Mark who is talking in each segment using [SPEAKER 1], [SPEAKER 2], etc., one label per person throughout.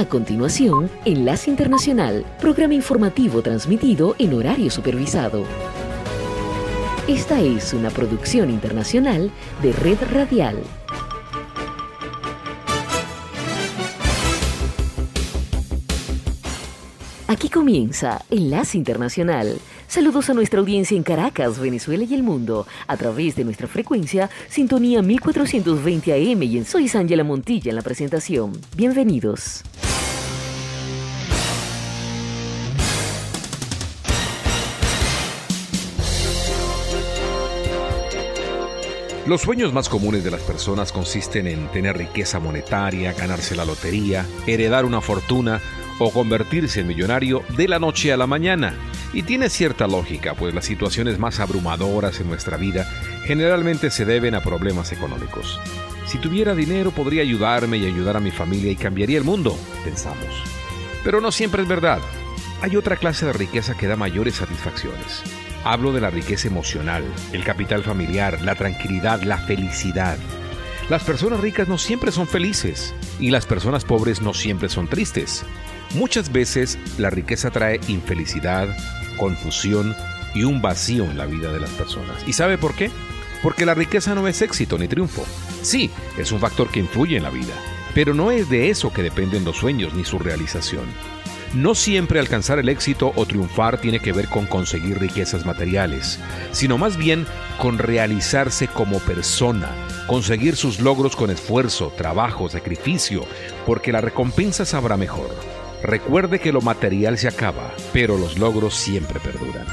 [SPEAKER 1] A continuación, Enlace Internacional, programa informativo transmitido en horario supervisado. Esta es una producción internacional de Red Radial. Aquí comienza Enlace Internacional. Saludos a nuestra audiencia en Caracas, Venezuela y el mundo, a través de nuestra frecuencia Sintonía 1420 AM y en Soy Ángela Montilla en la presentación. Bienvenidos.
[SPEAKER 2] Los sueños más comunes de las personas consisten en tener riqueza monetaria, ganarse la lotería, heredar una fortuna o convertirse en millonario de la noche a la mañana. Y tiene cierta lógica, pues las situaciones más abrumadoras en nuestra vida generalmente se deben a problemas económicos. Si tuviera dinero podría ayudarme y ayudar a mi familia y cambiaría el mundo, pensamos. Pero no siempre es verdad. Hay otra clase de riqueza que da mayores satisfacciones. Hablo de la riqueza emocional, el capital familiar, la tranquilidad, la felicidad. Las personas ricas no siempre son felices y las personas pobres no siempre son tristes. Muchas veces la riqueza trae infelicidad, confusión y un vacío en la vida de las personas. ¿Y sabe por qué? Porque la riqueza no es éxito ni triunfo. Sí, es un factor que influye en la vida, pero no es de eso que dependen los sueños ni su realización. No siempre alcanzar el éxito o triunfar tiene que ver con conseguir riquezas materiales, sino más bien con realizarse como persona, conseguir sus logros con esfuerzo, trabajo, sacrificio, porque la recompensa sabrá mejor. Recuerde que lo material se acaba, pero los logros siempre perduran.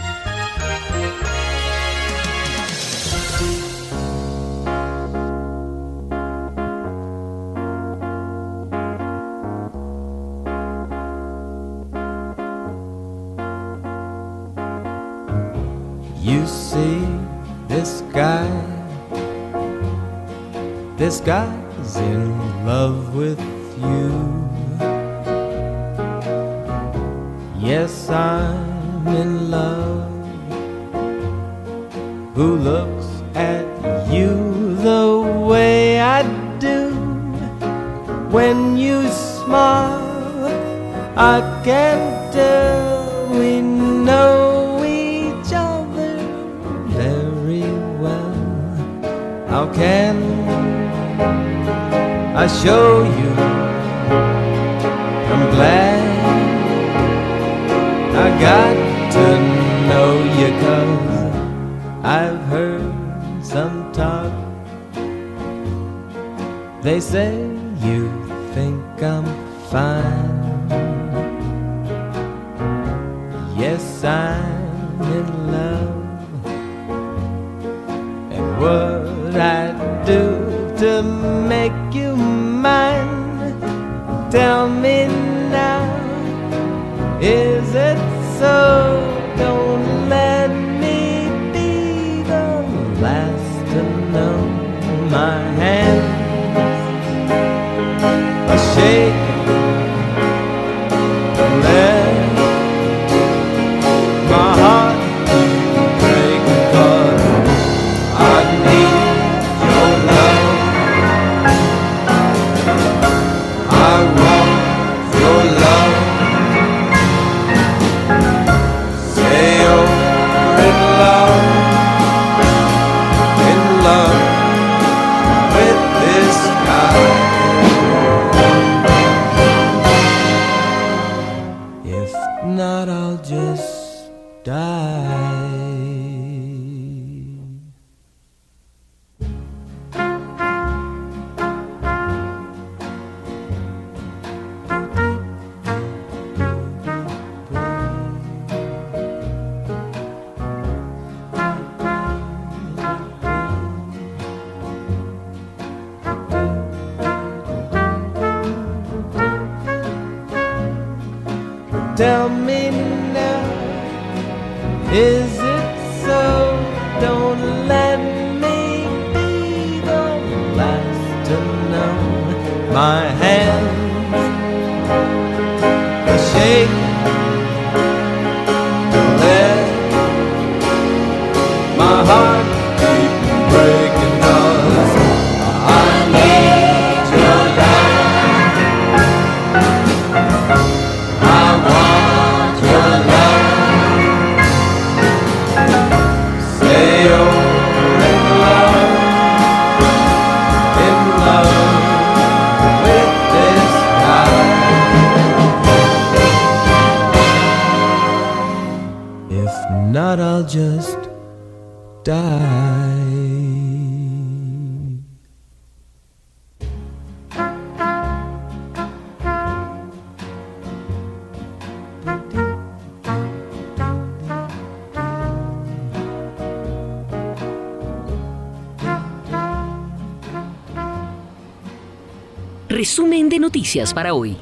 [SPEAKER 1] Resumen de noticias para hoy.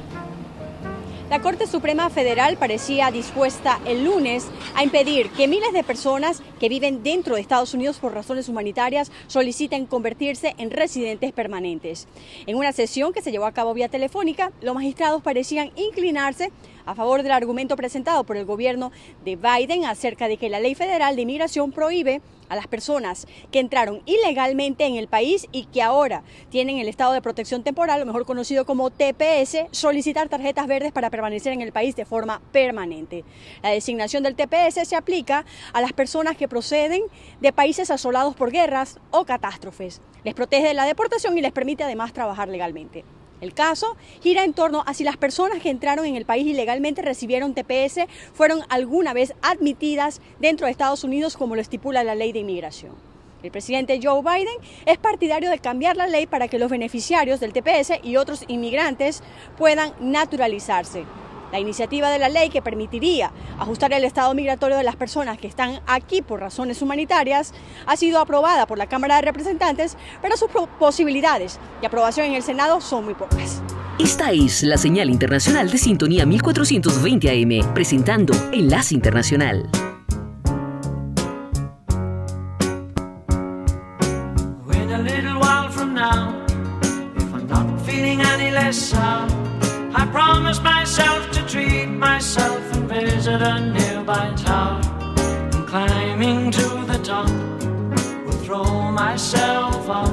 [SPEAKER 3] La Corte Suprema Federal parecía dispuesta el lunes a impedir que miles de personas que viven dentro de Estados Unidos por razones humanitarias soliciten convertirse en residentes permanentes. En una sesión que se llevó a cabo vía telefónica, los magistrados parecían inclinarse a favor del argumento presentado por el gobierno de Biden acerca de que la ley federal de inmigración prohíbe a las personas que entraron ilegalmente en el país y que ahora tienen el estado de protección temporal, lo mejor conocido como TPS, solicitar tarjetas verdes para permanecer en el país de forma permanente. La designación del TPS se aplica a las personas que proceden de países asolados por guerras o catástrofes. Les protege de la deportación y les permite además trabajar legalmente. El caso gira en torno a si las personas que entraron en el país ilegalmente recibieron TPS fueron alguna vez admitidas dentro de Estados Unidos como lo estipula la ley de inmigración. El presidente Joe Biden es partidario de cambiar la ley para que los beneficiarios del TPS y otros inmigrantes puedan naturalizarse. La iniciativa de la ley que permitiría ajustar el estado migratorio de las personas que están aquí por razones humanitarias ha sido aprobada por la Cámara de Representantes, pero sus posibilidades de aprobación en el Senado son muy pocas.
[SPEAKER 1] Esta es la señal internacional de sintonía 1420 AM, presentando Enlace Internacional.
[SPEAKER 4] I promised myself to treat myself and visit a nearby tower. And climbing to the top, will throw myself off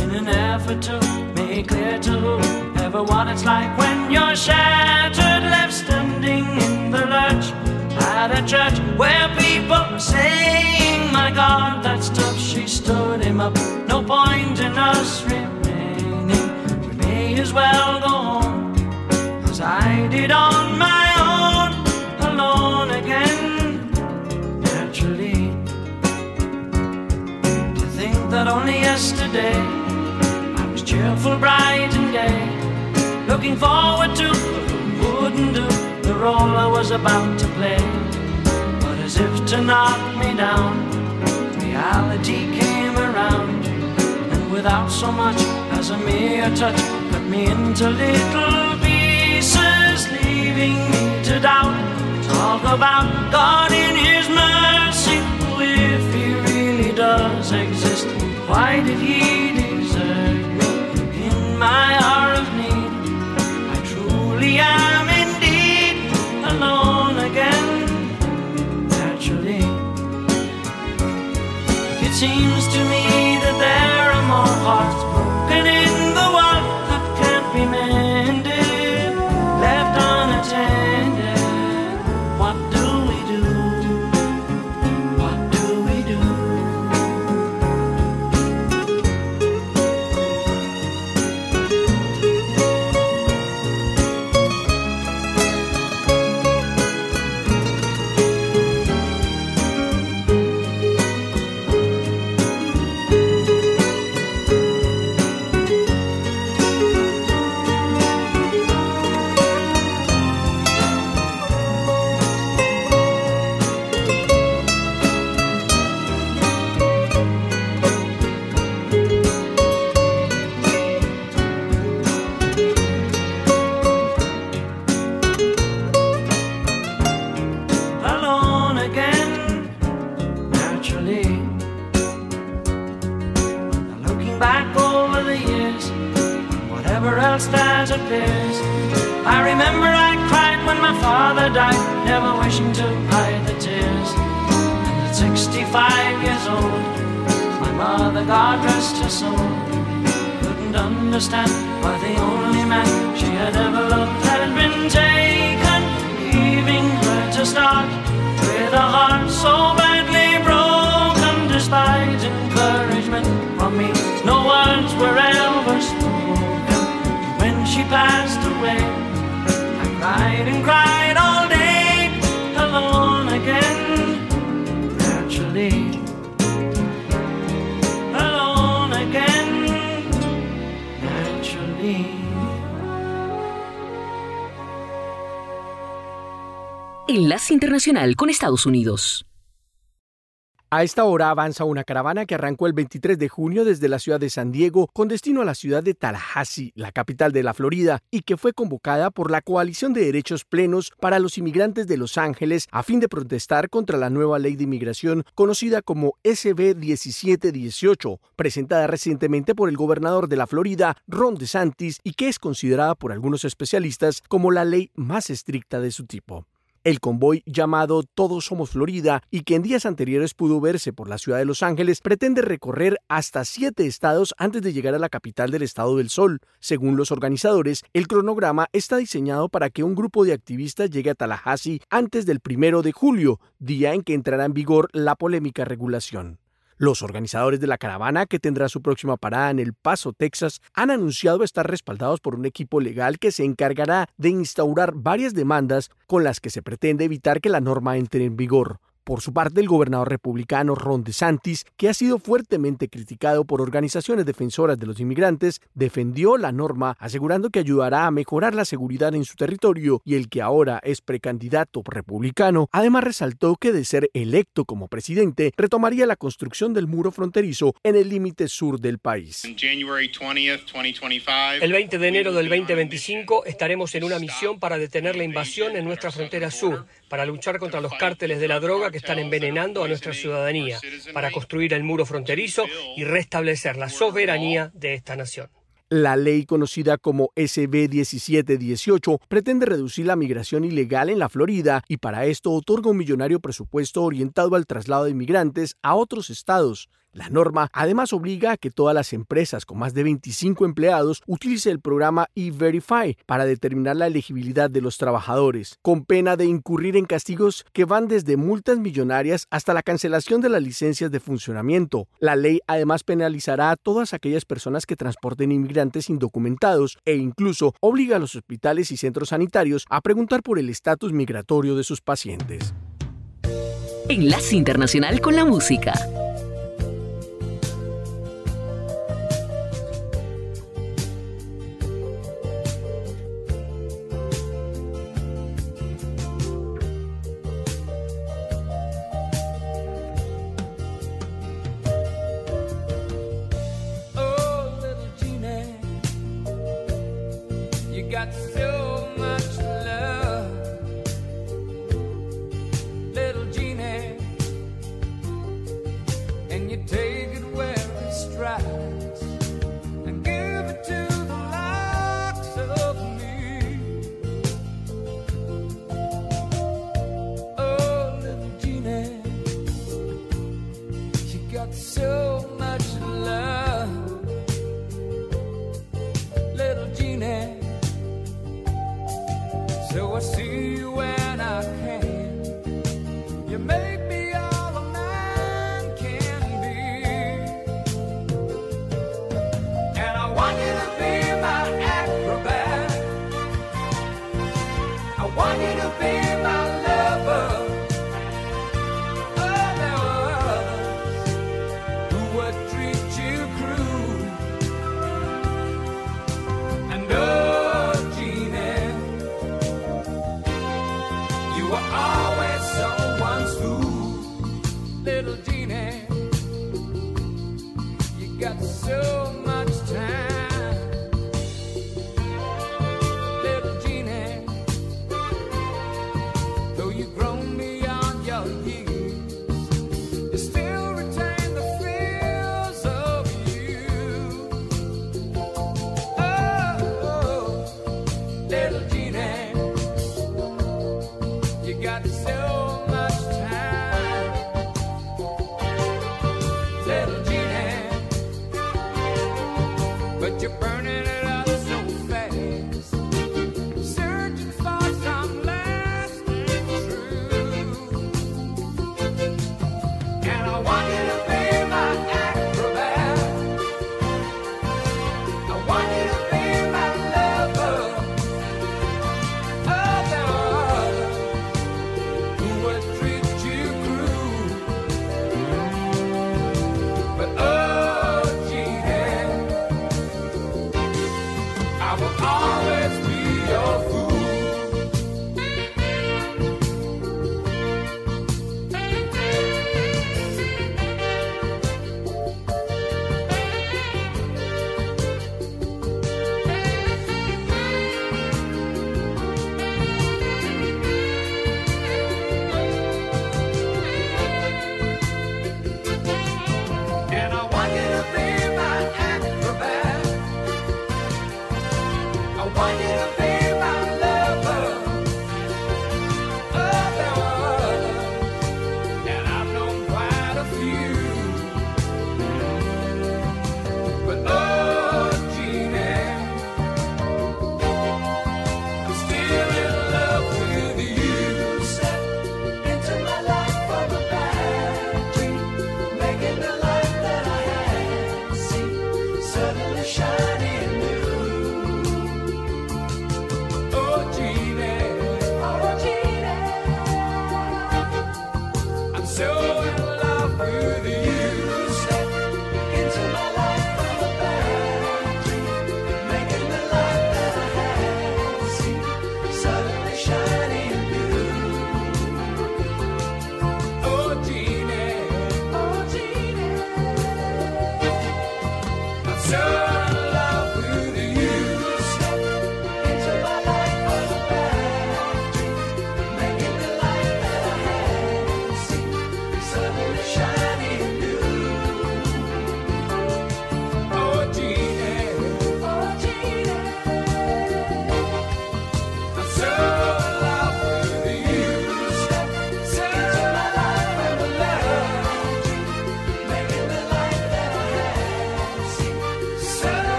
[SPEAKER 4] in an effort to make clear to what it's like when you're shattered, left standing in the lurch at a church where people are saying, My God, that's tough. She stood him up. No point in us remaining. We may as well go home. I did on my own, alone again, naturally. To think that only yesterday I was cheerful, bright, and gay, looking forward to wouldn't do the role I was about to play. But as if to knock me down, reality came around, and without so much as a mere touch, cut me into little leaving to doubt. Talk about God in His mercy. If He really does exist, why did He desert me in my hour of need? I truly am indeed alone again. Naturally, it seems to me that there are more hearts broken
[SPEAKER 1] Con Estados Unidos.
[SPEAKER 5] A esta hora avanza una caravana que arrancó el 23 de junio desde la ciudad de San Diego con destino a la ciudad de Tallahassee, la capital de la Florida, y que fue convocada por la Coalición de Derechos Plenos para los Inmigrantes de Los Ángeles a fin de protestar contra la nueva ley de inmigración conocida como SB 1718, presentada recientemente por el gobernador de la Florida, Ron DeSantis, y que es considerada por algunos especialistas como la ley más estricta de su tipo. El convoy llamado Todos Somos Florida y que en días anteriores pudo verse por la ciudad de Los Ángeles pretende recorrer hasta siete estados antes de llegar a la capital del estado del sol. Según los organizadores, el cronograma está diseñado para que un grupo de activistas llegue a Tallahassee antes del primero de julio, día en que entrará en vigor la polémica regulación. Los organizadores de la caravana, que tendrá su próxima parada en El Paso, Texas, han anunciado estar respaldados por un equipo legal que se encargará de instaurar varias demandas con las que se pretende evitar que la norma entre en vigor. Por su parte, el gobernador republicano Ron DeSantis, que ha sido fuertemente criticado por organizaciones defensoras de los inmigrantes, defendió la norma asegurando que ayudará a mejorar la seguridad en su territorio y el que ahora es precandidato republicano, además resaltó que de ser electo como presidente, retomaría la construcción del muro fronterizo en el límite sur del país.
[SPEAKER 6] El 20 de enero del 2025 estaremos en una misión para detener la invasión en nuestra frontera sur para luchar contra los cárteles de la droga que están envenenando a nuestra ciudadanía, para construir el muro fronterizo y restablecer la soberanía de esta nación.
[SPEAKER 5] La ley conocida como SB 1718 pretende reducir la migración ilegal en la Florida y para esto otorga un millonario presupuesto orientado al traslado de inmigrantes a otros estados, la norma además obliga a que todas las empresas con más de 25 empleados utilicen el programa E-Verify para determinar la elegibilidad de los trabajadores, con pena de incurrir en castigos que van desde multas millonarias hasta la cancelación de las licencias de funcionamiento. La ley además penalizará a todas aquellas personas que transporten inmigrantes indocumentados e incluso obliga a los hospitales y centros sanitarios a preguntar por el estatus migratorio de sus pacientes.
[SPEAKER 1] Enlace Internacional con la Música.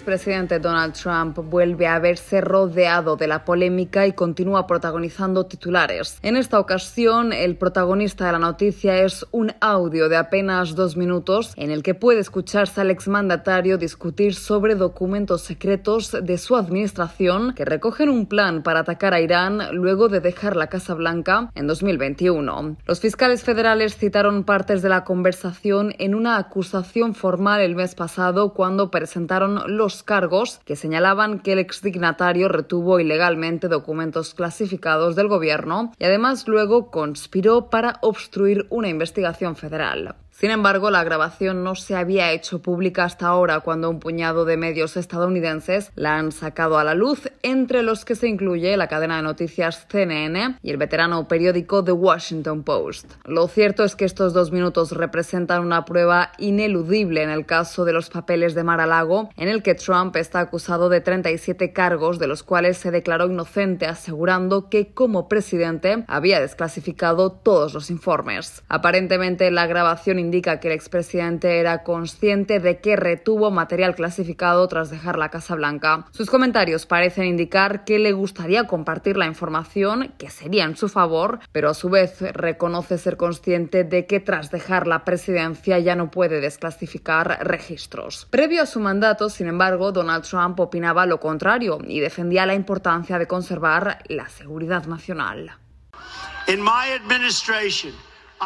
[SPEAKER 7] Expresidente Donald Trump vuelve a verse rodeado de la polémica y continúa protagonizando titulares. En esta ocasión, el protagonista de la noticia es un audio de apenas dos minutos en el que puede escucharse al exmandatario discutir sobre documentos secretos de su administración que recogen un plan para atacar a Irán luego de dejar la Casa Blanca en 2021. Los fiscales federales citaron partes de la conversación en una acusación formal el mes pasado cuando presentaron los cargos que señalaban que el exdignatario retuvo ilegalmente documentos clasificados del gobierno y además luego conspiró para obstruir una investigación federal. Sin embargo, la grabación no se había hecho pública hasta ahora cuando un puñado de medios estadounidenses la han sacado a la luz, entre los que se incluye la cadena de noticias CNN y el veterano periódico The Washington Post. Lo cierto es que estos dos minutos representan una prueba ineludible en el caso de los papeles de Mar-a-Lago, en el que Trump está acusado de 37 cargos, de los cuales se declaró inocente, asegurando que como presidente había desclasificado todos los informes. Aparentemente, la grabación indica que el expresidente era consciente de que retuvo material clasificado tras dejar la Casa Blanca. Sus comentarios parecen indicar que le gustaría compartir la información, que sería en su favor, pero a su vez reconoce ser consciente de que tras dejar la presidencia ya no puede desclasificar registros. Previo a su mandato, sin embargo, Donald Trump opinaba lo contrario y defendía la importancia de conservar la seguridad nacional.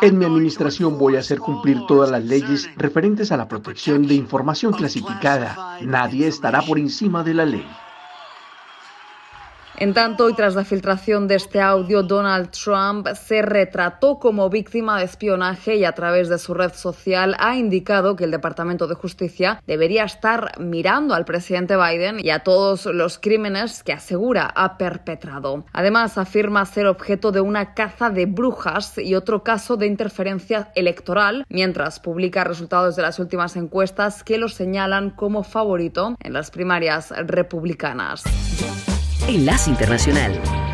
[SPEAKER 5] En mi administración voy a hacer cumplir todas las leyes referentes a la protección de información clasificada. Nadie estará por encima de la ley.
[SPEAKER 7] En tanto, y tras la filtración de este audio, Donald Trump se retrató como víctima de espionaje y a través de su red social ha indicado que el Departamento de Justicia debería estar mirando al presidente Biden y a todos los crímenes que asegura ha perpetrado. Además, afirma ser objeto de una caza de brujas y otro caso de interferencia electoral, mientras publica resultados de las últimas encuestas que lo señalan como favorito en las primarias republicanas.
[SPEAKER 1] Enlace Internacional.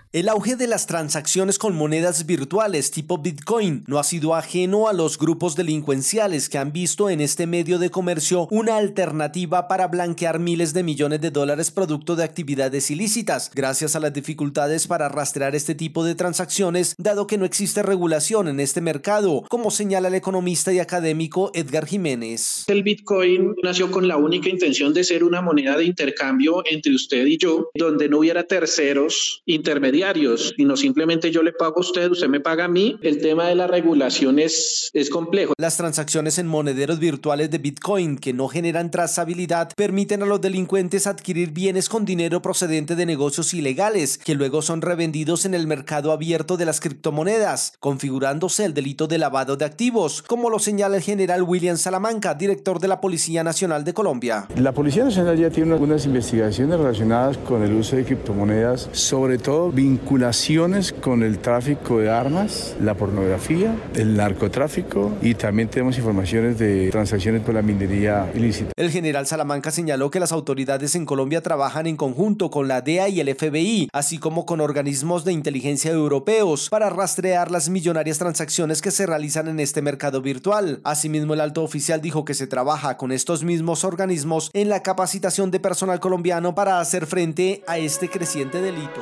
[SPEAKER 8] El auge de las transacciones con monedas virtuales tipo Bitcoin no ha sido ajeno a los grupos delincuenciales que han visto en este medio de comercio una alternativa para blanquear miles de millones de dólares producto de actividades ilícitas, gracias a las dificultades para rastrear este tipo de transacciones, dado que no existe regulación en este mercado, como señala el economista y académico Edgar Jiménez.
[SPEAKER 9] El Bitcoin nació con la única intención de ser una moneda de intercambio entre usted y yo donde no hubiera terceros intermediarios, sino simplemente yo le pago a usted, usted me paga a mí. El tema de la regulación es, es complejo.
[SPEAKER 8] Las transacciones en monederos virtuales de Bitcoin que no generan trazabilidad permiten a los delincuentes adquirir bienes con dinero procedente de negocios ilegales que luego son revendidos en el mercado abierto de las criptomonedas, configurándose el delito de lavado de activos, como lo señala el general William Salamanca, director de la Policía Nacional de Colombia.
[SPEAKER 10] La Policía Nacional ya tiene algunas investigaciones relacionadas con con el uso de criptomonedas, sobre todo vinculaciones con el tráfico de armas, la pornografía, el narcotráfico y también tenemos informaciones de transacciones por la minería ilícita.
[SPEAKER 8] El general Salamanca señaló que las autoridades en Colombia trabajan en conjunto con la DEA y el FBI, así como con organismos de inteligencia europeos para rastrear las millonarias transacciones que se realizan en este mercado virtual. Asimismo, el alto oficial dijo que se trabaja con estos mismos organismos en la capacitación de personal colombiano para hacer frente a este creciente delito.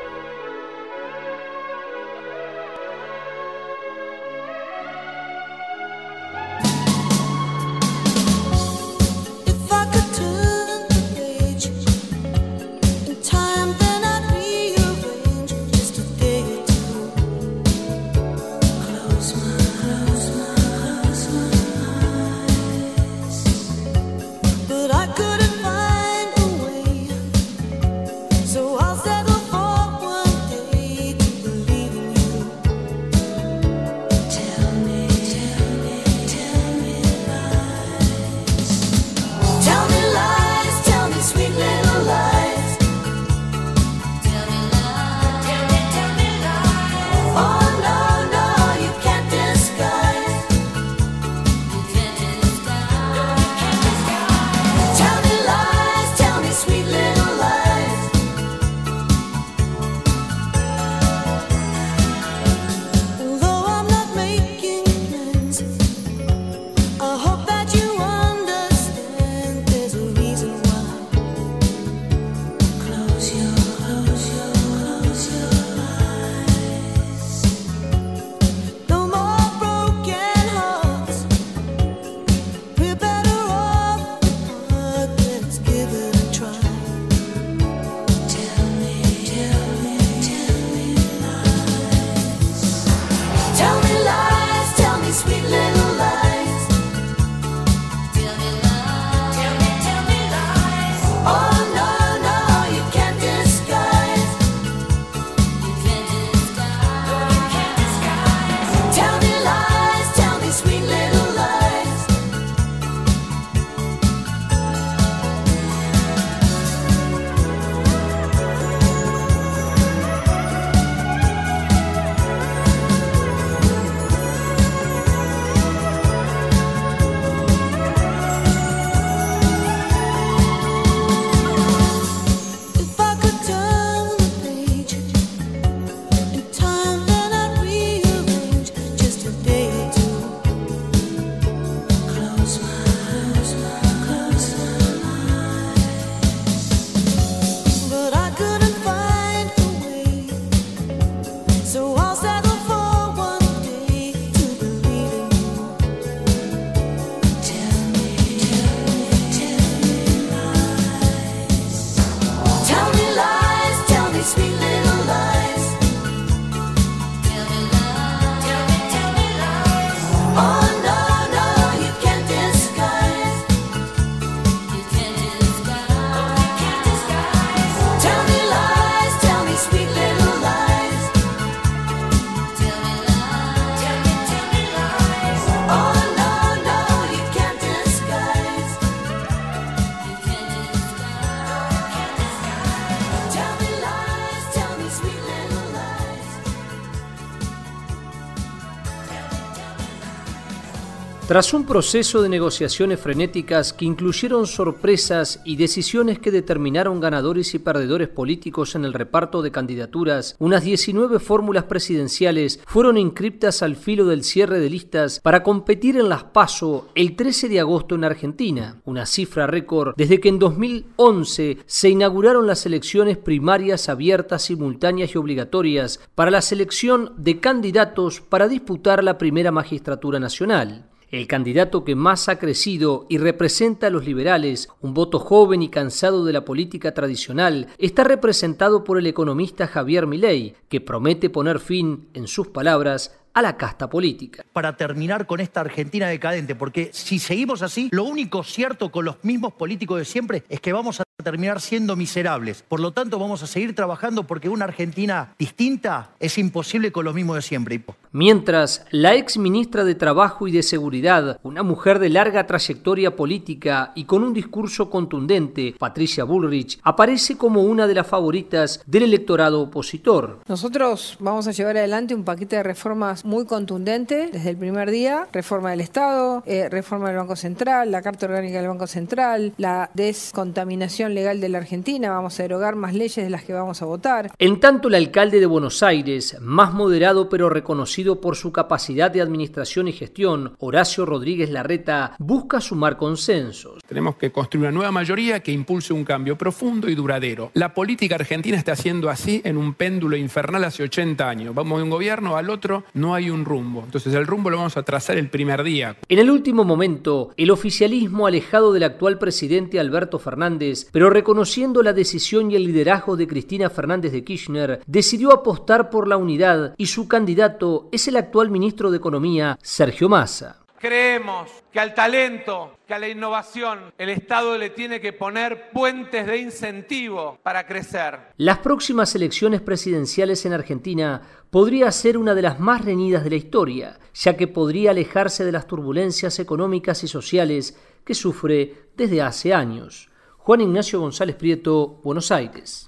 [SPEAKER 11] Tras un proceso de negociaciones frenéticas que incluyeron sorpresas y decisiones que determinaron ganadores y perdedores políticos en el reparto de candidaturas, unas 19 fórmulas presidenciales fueron inscriptas al filo del cierre de listas para competir en las PASO el 13 de agosto en Argentina, una cifra récord desde que en 2011 se inauguraron las elecciones primarias abiertas, simultáneas y obligatorias para la selección de candidatos para disputar la primera magistratura nacional. El candidato que más ha crecido y representa a los liberales, un voto joven y cansado de la política tradicional, está representado por el economista Javier Milei, que promete poner fin, en sus palabras, a la casta política.
[SPEAKER 12] Para terminar con esta Argentina decadente, porque si seguimos así, lo único cierto con los mismos políticos de siempre es que vamos a terminar siendo miserables. Por lo tanto, vamos a seguir trabajando porque una Argentina distinta es imposible con lo mismo de siempre.
[SPEAKER 11] Mientras, la ex ministra de Trabajo y de Seguridad, una mujer de larga trayectoria política y con un discurso contundente, Patricia Bullrich, aparece como una de las favoritas del electorado opositor.
[SPEAKER 13] Nosotros vamos a llevar adelante un paquete de reformas muy contundente desde el primer día. Reforma del Estado, eh, reforma del Banco Central, la Carta Orgánica del Banco Central, la descontaminación legal de la Argentina, vamos a derogar más leyes de las que vamos a votar.
[SPEAKER 11] En tanto, el alcalde de Buenos Aires, más moderado pero reconocido por su capacidad de administración y gestión, Horacio Rodríguez Larreta busca sumar consensos.
[SPEAKER 14] Tenemos que construir una nueva mayoría que impulse un cambio profundo y duradero. La política argentina está haciendo así en un péndulo infernal hace 80 años. Vamos de un gobierno al otro, no hay un rumbo. Entonces el rumbo lo vamos a trazar el primer día.
[SPEAKER 11] En el último momento, el oficialismo alejado del actual presidente Alberto Fernández, pero reconociendo la decisión y el liderazgo de Cristina Fernández de Kirchner, decidió apostar por la unidad y su candidato es el actual ministro de Economía, Sergio Massa.
[SPEAKER 15] Creemos que al talento, que a la innovación, el Estado le tiene que poner puentes de incentivo para crecer.
[SPEAKER 11] Las próximas elecciones presidenciales en Argentina podría ser una de las más reñidas de la historia, ya que podría alejarse de las turbulencias económicas y sociales que sufre desde hace años. Juan Ignacio González Prieto, Buenos Aires.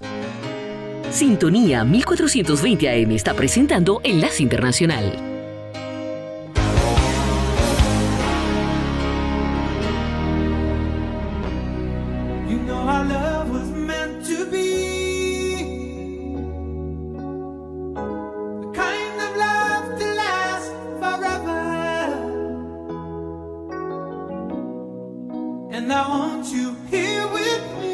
[SPEAKER 16] Sintonía 1420 AM está presentando Enlace Internacional.
[SPEAKER 17] and
[SPEAKER 16] I want you here with me.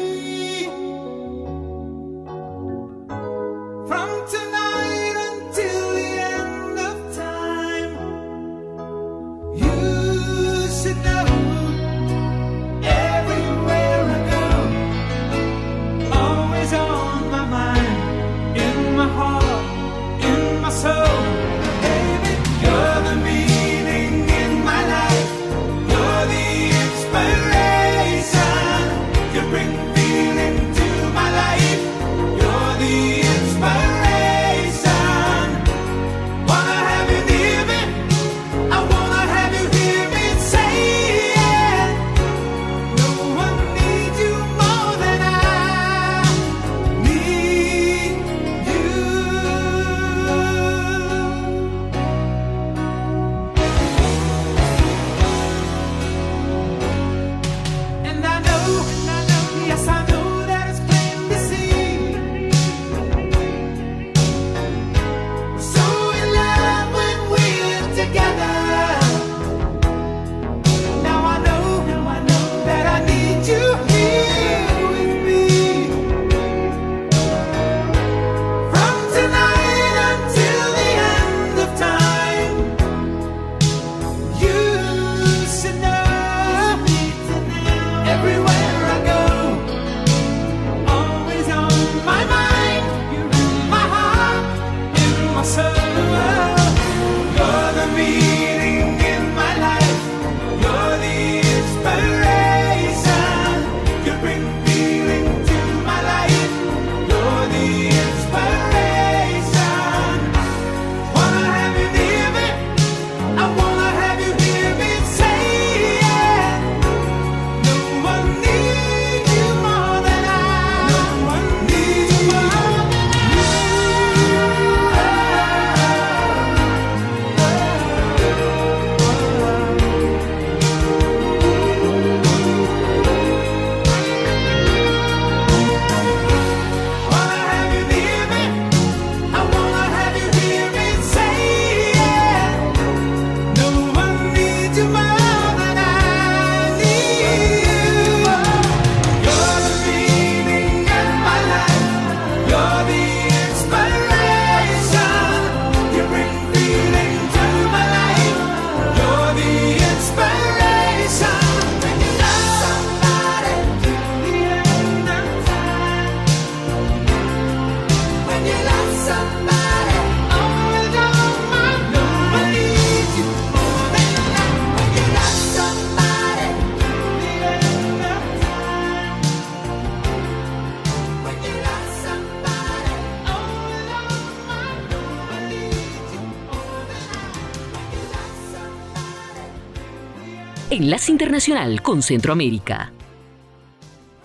[SPEAKER 16] Internacional con Centroamérica.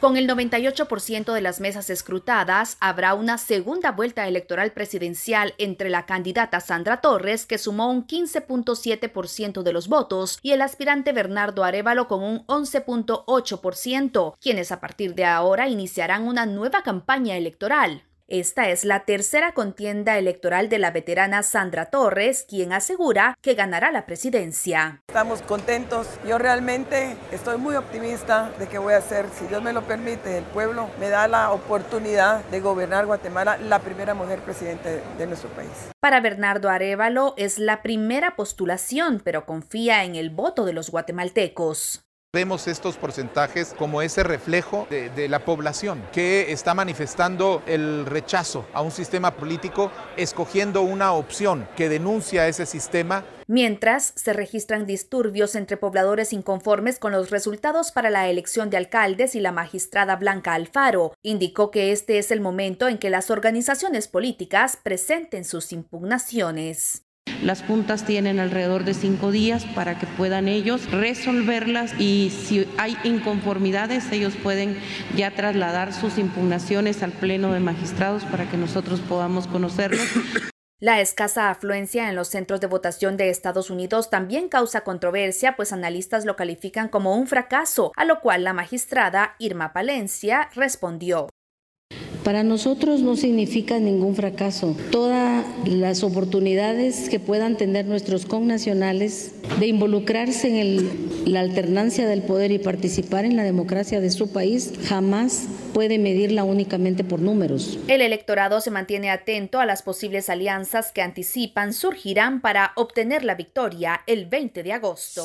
[SPEAKER 18] Con el 98% de las mesas escrutadas, habrá una segunda vuelta electoral presidencial entre la candidata Sandra Torres, que sumó un 15.7% de los votos, y el aspirante Bernardo Arevalo con un 11.8%, quienes a partir de ahora iniciarán una nueva campaña electoral. Esta es la tercera contienda electoral de la veterana Sandra Torres, quien asegura que ganará la presidencia.
[SPEAKER 19] Estamos contentos. Yo realmente estoy muy optimista de que voy a ser, si Dios me lo permite, el pueblo me da la oportunidad de gobernar Guatemala, la primera mujer presidente de nuestro país.
[SPEAKER 18] Para Bernardo Arevalo es la primera postulación, pero confía en el voto de los guatemaltecos.
[SPEAKER 20] Vemos estos porcentajes como ese reflejo de, de, la población que está manifestando el rechazo a un sistema político, escogiendo una opción que denuncia ese sistema.
[SPEAKER 18] Mientras se registran disturbios entre pobladores inconformes con los resultados para la elección de alcaldes y la magistrada Blanca Alfaro indicó que este es el momento en que las organizaciones políticas presenten sus impugnaciones.
[SPEAKER 21] Las juntas tienen alrededor de cinco días para que puedan ellos resolverlas y si hay inconformidades ellos pueden ya trasladar sus impugnaciones al Pleno de Magistrados para que nosotros podamos conocerlos.
[SPEAKER 18] La escasa afluencia en los centros de votación de Estados Unidos también causa controversia, pues analistas lo califican como un fracaso, a lo cual la magistrada Irma Palencia respondió.
[SPEAKER 21] Para nosotros no significa ningún fracaso. Todas las oportunidades que puedan tener nuestros connacionales de involucrarse en la alternancia del poder y participar en la democracia de su país jamás puede medirla únicamente por números.
[SPEAKER 18] El electorado se mantiene atento a las posibles alianzas que anticipan surgirán para obtener la victoria el 20 de agosto.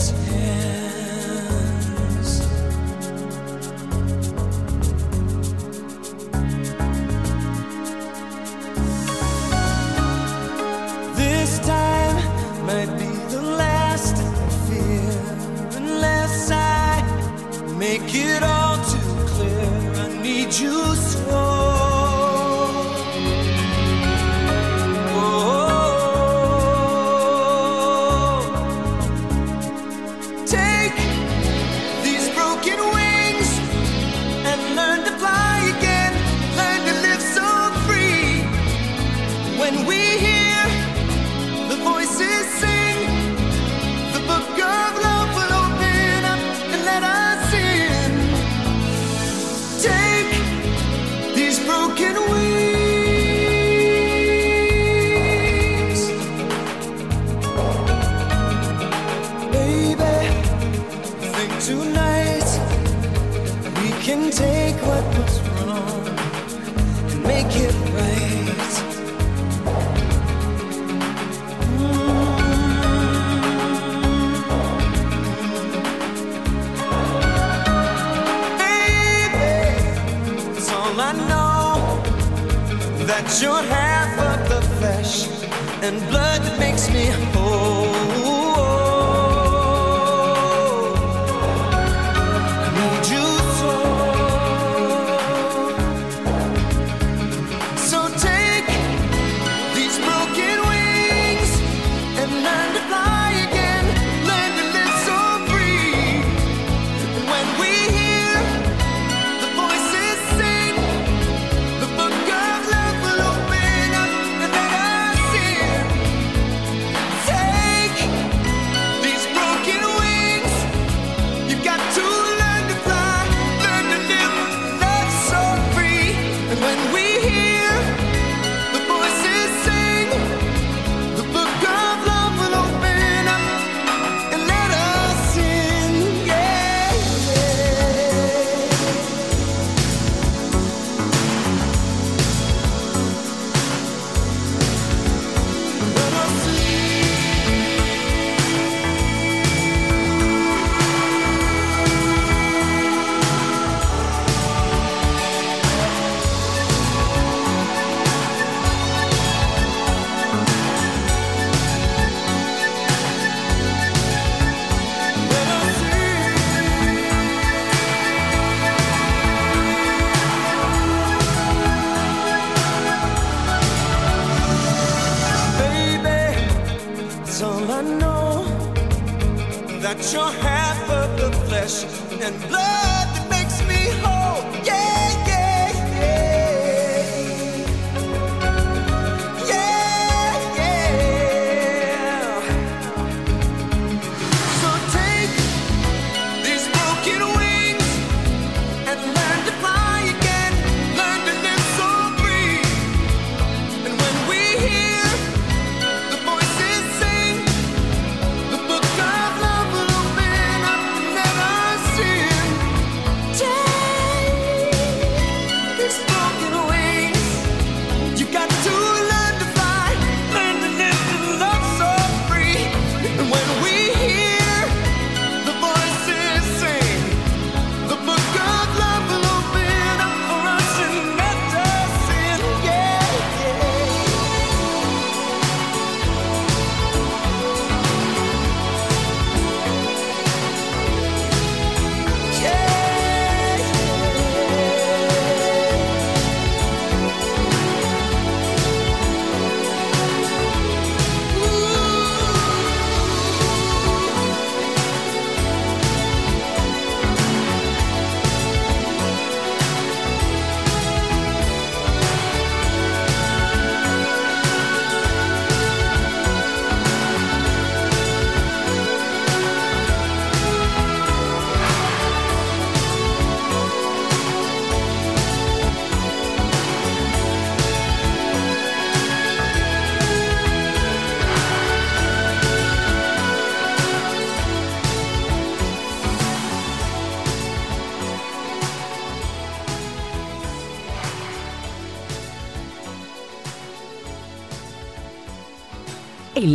[SPEAKER 22] your
[SPEAKER 23] hand.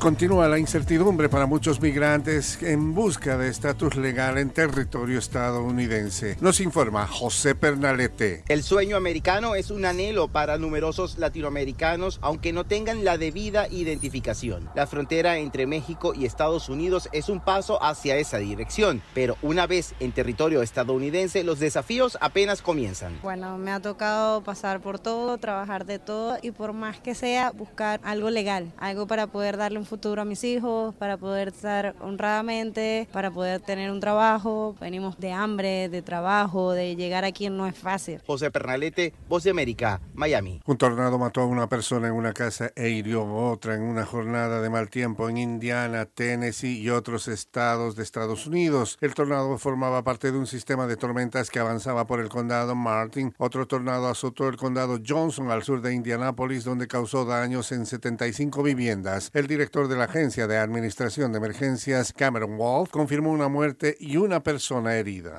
[SPEAKER 24] Continúa la incertidumbre para muchos migrantes en busca de estatus legal en territorio estadounidense. Nos informa José Pernalete.
[SPEAKER 25] El sueño americano es un anhelo para numerosos latinoamericanos, aunque no tengan la debida identificación. La frontera entre México y Estados Unidos es un paso hacia esa dirección, pero una vez en territorio estadounidense, los desafíos apenas comienzan.
[SPEAKER 26] Bueno, me ha tocado pasar por todo, trabajar de todo y por más que sea, buscar algo legal, algo para poder darle un futuro a mis hijos, para poder estar honradamente, para poder tener un trabajo. Venimos de hambre, de trabajo, de llegar aquí no es fácil.
[SPEAKER 25] José Pernalete, Voz de América, Miami.
[SPEAKER 24] Un tornado mató a una persona en una casa e hirió a otra en una jornada de mal tiempo en Indiana, Tennessee y otros estados de Estados Unidos. El tornado formaba parte de un sistema de tormentas que avanzaba por el condado Martin. Otro tornado azotó el condado Johnson al sur de Indianápolis, donde causó daños en 75 viviendas. El director de la Agencia de Administración de Emergencias, Cameron Wolf, confirmó una muerte y una persona herida.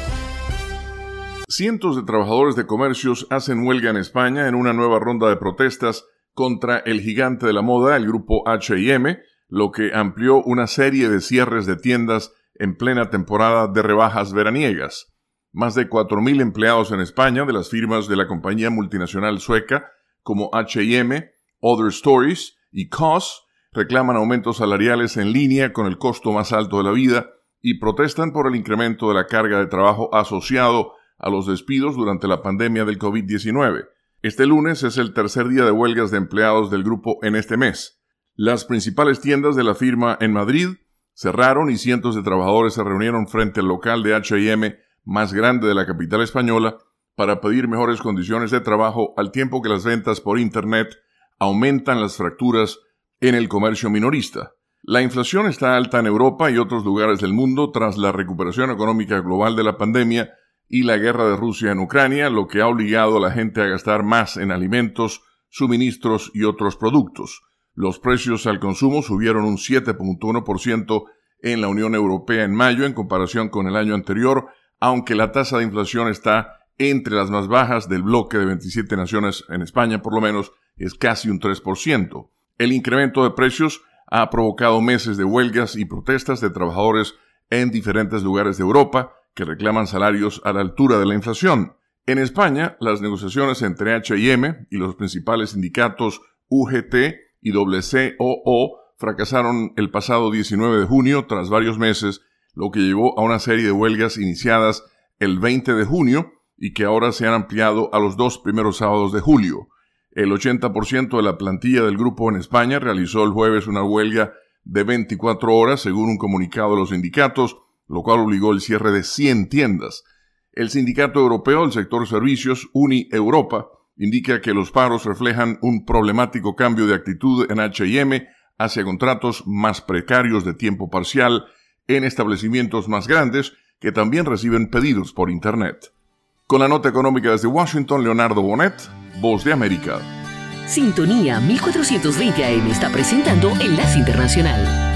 [SPEAKER 27] Cientos de trabajadores de comercios hacen huelga en España en una nueva ronda de protestas contra el gigante de la moda, el grupo HM, lo que amplió una serie de cierres de tiendas en plena temporada de rebajas veraniegas. Más de 4.000 empleados en España de las firmas de la compañía multinacional sueca como HM, Other Stories y COS reclaman aumentos salariales en línea con el costo más alto de la vida y protestan por el incremento de la carga de trabajo asociado a los despidos durante la pandemia del COVID-19. Este lunes es el tercer día de huelgas de empleados del grupo en este mes. Las principales tiendas de la firma en Madrid cerraron y cientos de trabajadores se reunieron frente al local de HM más grande de la capital española para pedir mejores condiciones de trabajo al tiempo que las ventas por Internet aumentan las fracturas en el comercio minorista. La inflación está alta en Europa y otros lugares del mundo tras la recuperación económica global de la pandemia y la guerra de Rusia en Ucrania, lo que ha obligado a la gente a gastar más en alimentos, suministros y otros productos. Los precios al consumo subieron un 7.1% en la Unión Europea en mayo en comparación con el año anterior, aunque la tasa de inflación está entre las más bajas del bloque de 27 naciones en España, por lo menos, es casi un 3%. El incremento de precios ha provocado meses de huelgas y protestas de trabajadores en diferentes lugares de Europa que reclaman salarios a la altura de la inflación. En España, las negociaciones entre HM y los principales sindicatos UGT y WCOO fracasaron el pasado 19 de junio tras varios meses, lo que llevó a una serie de huelgas iniciadas el 20 de junio y que ahora se han ampliado a los dos primeros sábados de julio. El 80% de la plantilla del grupo en España realizó el jueves una huelga de 24 horas, según un comunicado de los sindicatos, lo cual obligó el cierre de 100 tiendas. El Sindicato Europeo del Sector Servicios, Uni Europa, indica que los paros reflejan un problemático cambio de actitud en HM hacia contratos más precarios de tiempo parcial en establecimientos más grandes que también reciben pedidos por Internet. Con la nota económica desde Washington, Leonardo Bonet, Voz de América.
[SPEAKER 1] Sintonía 1420 AM está presentando Enlace Internacional.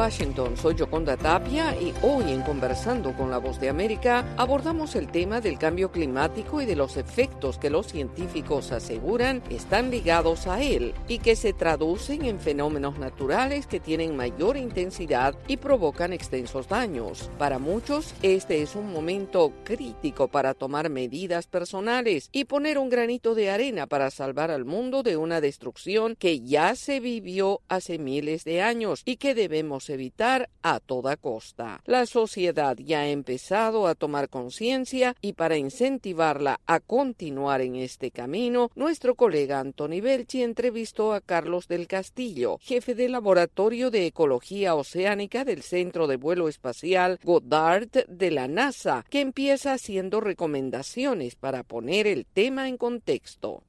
[SPEAKER 28] Washington. Soy Yoconda Tapia y hoy en Conversando con la Voz de América abordamos el tema del cambio climático y de los efectos que los científicos aseguran están ligados a él y que se traducen en fenómenos naturales que tienen mayor intensidad y provocan extensos daños. Para muchos, este es un momento crítico para tomar medidas personales y poner un granito de arena para salvar al mundo de una destrucción que ya se vivió hace miles de años y que debemos evitar a toda costa. La sociedad ya ha empezado a tomar conciencia y para incentivarla a continuar en este camino, nuestro colega Anthony Belchi entrevistó a Carlos del Castillo, jefe del Laboratorio de Ecología Oceánica del Centro de Vuelo Espacial Goddard de la NASA, que empieza haciendo recomendaciones para poner el tema en contexto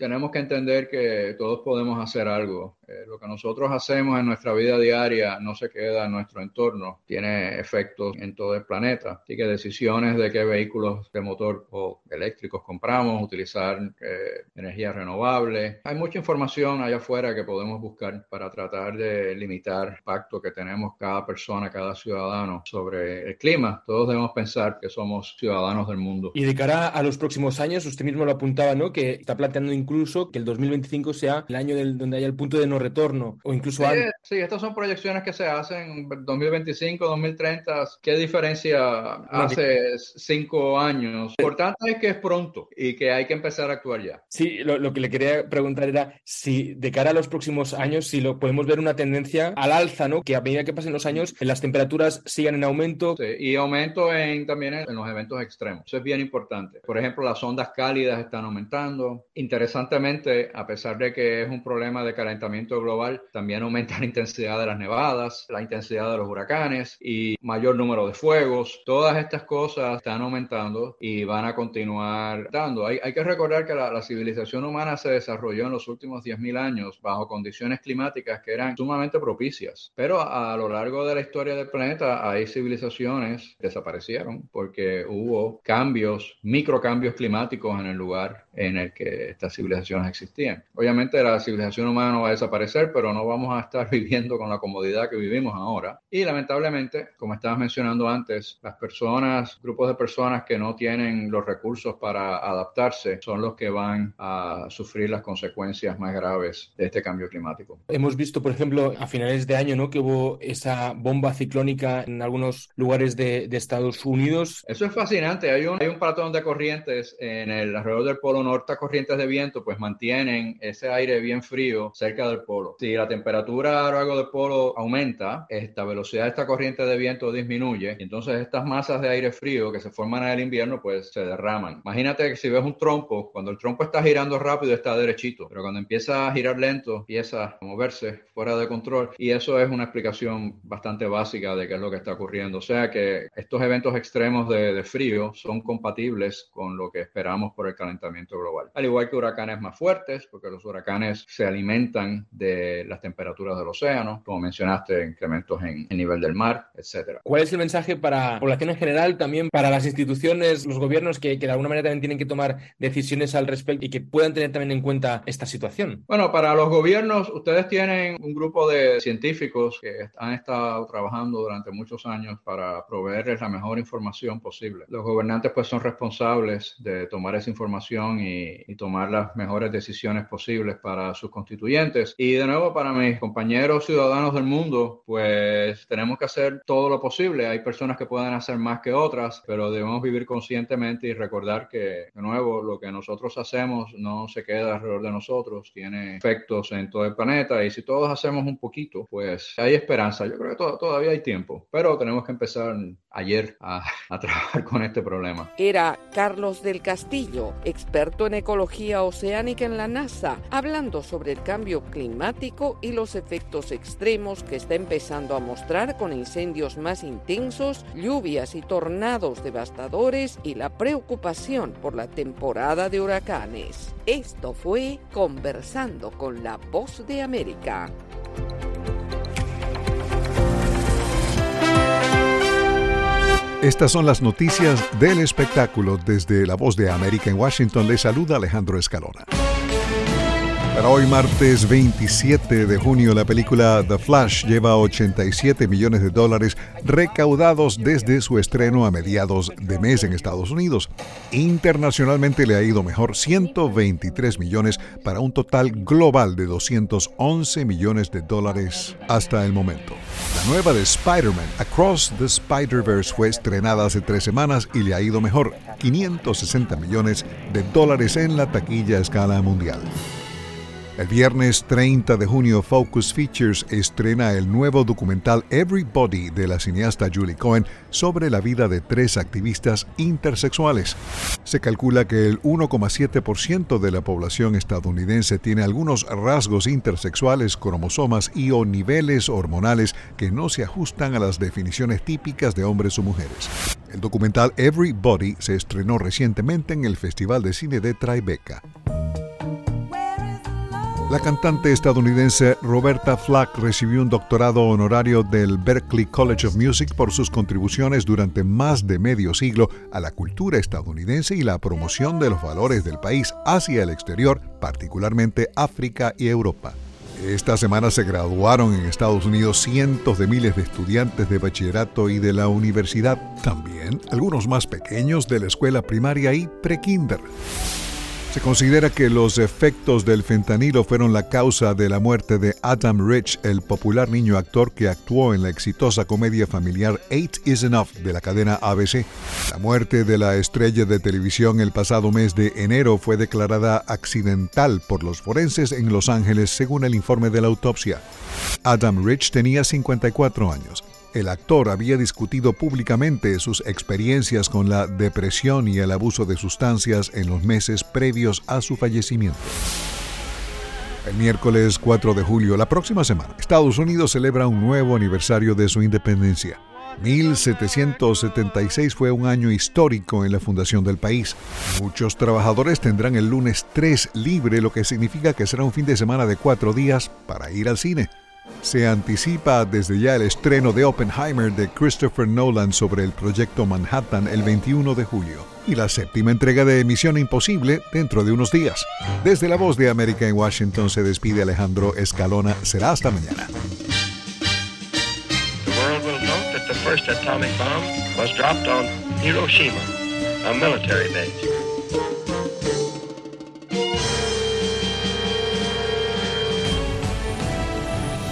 [SPEAKER 29] tenemos que entender que todos podemos hacer algo. Eh, lo que nosotros hacemos en nuestra vida diaria no se queda en nuestro entorno, tiene efectos en todo el planeta. Así que decisiones de qué vehículos de motor o eléctricos compramos, utilizar eh, energía renovable. Hay mucha información allá afuera que podemos buscar para tratar de limitar el impacto que tenemos cada persona, cada ciudadano sobre el clima. Todos debemos pensar que somos ciudadanos del mundo.
[SPEAKER 30] Y de cara a los próximos años, usted mismo lo apuntaba, ¿no? Que está planteando incluso que el 2025 sea el año del, donde haya el punto de no retorno o incluso
[SPEAKER 29] sí, Sí, estas son proyecciones que se hacen 2025, 2030. ¿Qué diferencia hace cinco años? Lo importante es que es pronto y que hay que empezar a actuar ya.
[SPEAKER 30] Sí, lo, lo, que le quería preguntar era si de cara a los próximos años, si lo podemos ver una tendencia al alza, ¿no? Que a medida que pasen los años, las temperaturas sigan en aumento.
[SPEAKER 29] Sí, y aumento en, también en los eventos extremos. Eso es bien importante. Por ejemplo, las ondas cálidas están aumentando. Interesante Interesantemente, a pesar de que es un problema de calentamiento global, también aumenta la intensidad de las nevadas, la intensidad de los huracanes y mayor número de fuegos. Todas estas cosas están aumentando y van a continuar dando. Hay, que recordar que la, civilización humana se desarrolló en los últimos 10.000 años bajo condiciones climáticas que eran sumamente propicias. Pero a, lo largo de la historia del planeta hay civilizaciones que desaparecieron porque hubo cambios, microcambios climáticos en el lugar en el que estas civilizaciones existían. Obviamente la civilización humana va a desaparecer, pero no vamos a estar viviendo con la comodidad que vivimos ahora. Y lamentablemente, como estabas mencionando antes, las personas, grupos de personas que no tienen los recursos para adaptarse son los que van a sufrir las consecuencias más graves de este cambio climático.
[SPEAKER 30] Hemos visto, por ejemplo, a finales de año, ¿no? Que hubo esa bomba ciclónica en algunos lugares de, de Estados Unidos.
[SPEAKER 29] Eso es fascinante. Hay un, hay un patrón de corrientes en el alrededor del Polo Norte, corrientes de viento, pues mantienen ese aire bien frío cerca del polo. Si la temperatura a lo largo del polo aumenta, esta velocidad de esta corriente de viento disminuye, y entonces estas masas de aire frío que se forman en el invierno, pues se derraman. Imagínate que si ves un trompo, cuando el trompo está girando rápido está derechito, pero cuando empieza a girar lento, empieza a moverse fuera de control, y eso es una explicación bastante básica de qué es lo que está ocurriendo. O sea que estos eventos extremos de, de frío son compatibles con lo que esperamos por el calentamiento global. Al igual que huracanes más fuertes, porque los huracanes se alimentan de las temperaturas del océano, como mencionaste, incrementos en el nivel del mar, etcétera.
[SPEAKER 30] ¿Cuál es el mensaje para la población en general, también para las instituciones, los gobiernos que, que, de alguna manera también tienen que tomar decisiones al respecto y que puedan tener también en cuenta esta situación?
[SPEAKER 29] Bueno, para los gobiernos, ustedes tienen un grupo de científicos que han estado trabajando durante muchos años para proveerles la mejor información posible. Los gobernantes pues son responsables de tomar esa información y, y tomar las mejores decisiones posibles para sus constituyentes. Y de nuevo, para mis compañeros ciudadanos del mundo, pues tenemos que hacer todo lo posible. Hay personas que pueden hacer más que otras, pero debemos vivir conscientemente y recordar que, de nuevo, lo que nosotros hacemos no se queda alrededor de nosotros, tiene efectos en todo el planeta y si todos hacemos un poquito, pues hay esperanza. Yo creo que to todavía hay tiempo, pero tenemos que empezar ayer a, trabajar con este problema.
[SPEAKER 28] Era Carlos del Castillo, experto en ecología oceánica en la NASA, hablando sobre el cambio climático y los efectos extremos que está empezando a mostrar con incendios más intensos, lluvias y tornados devastadores y la preocupación por la temporada de huracanes. Esto fue Conversando con la Voz de América.
[SPEAKER 31] Estas son las noticias del espectáculo desde La Voz de América en Washington. Le saluda Alejandro Escalona. Para hoy martes 27 de junio la película The Flash lleva 87 millones de dólares recaudados desde su estreno a mediados de mes en Estados Unidos. Internacionalmente le ha ido mejor 123 millones para un total global de 211 millones de dólares hasta el momento. La nueva de Spider-Man, Across the Spider-Verse, fue estrenada hace tres semanas y le ha ido mejor 560 millones de dólares en la taquilla a escala mundial. El viernes 30 de junio, Focus Features estrena el nuevo documental Everybody de la cineasta Julie Cohen sobre la vida de tres activistas intersexuales. Se calcula que el 1,7% de la población estadounidense tiene algunos rasgos intersexuales, cromosomas y o niveles hormonales que no se ajustan a las definiciones típicas de hombres o mujeres. El documental Everybody se estrenó recientemente en el Festival de Cine de Tribeca. La cantante estadounidense Roberta Flack recibió un doctorado honorario del Berklee College of Music por sus contribuciones durante más de medio siglo a la cultura estadounidense y la promoción de los valores del país hacia el exterior, particularmente África y Europa. Esta semana se graduaron en Estados Unidos cientos de miles de estudiantes de bachillerato y de la universidad, también algunos más pequeños de la escuela primaria y prekinder. Se considera que los efectos del fentanilo fueron la causa de la muerte de Adam Rich, el popular niño actor que actuó en la exitosa comedia familiar Eight is Enough de la cadena ABC. La muerte de la estrella de televisión el pasado mes de enero fue declarada accidental por los forenses en Los Ángeles según el informe de la autopsia. Adam Rich tenía 54 años. El actor había discutido públicamente sus experiencias con la depresión y el abuso de sustancias en los meses previos a su fallecimiento. El miércoles 4 de julio, la próxima semana, Estados Unidos celebra un nuevo aniversario de su independencia. 1776 fue un año histórico en la fundación del país. Muchos trabajadores tendrán el lunes 3 libre, lo que significa que será un fin de semana de cuatro días para ir al cine. Se anticipa desde ya el estreno de Oppenheimer de Christopher Nolan sobre el proyecto Manhattan el 21 de julio y la séptima entrega de Misión Imposible dentro de unos días. Desde la voz de América en Washington se despide Alejandro Escalona. Será hasta mañana.
[SPEAKER 16] The first atomic bomb was dropped on Hiroshima, a military base.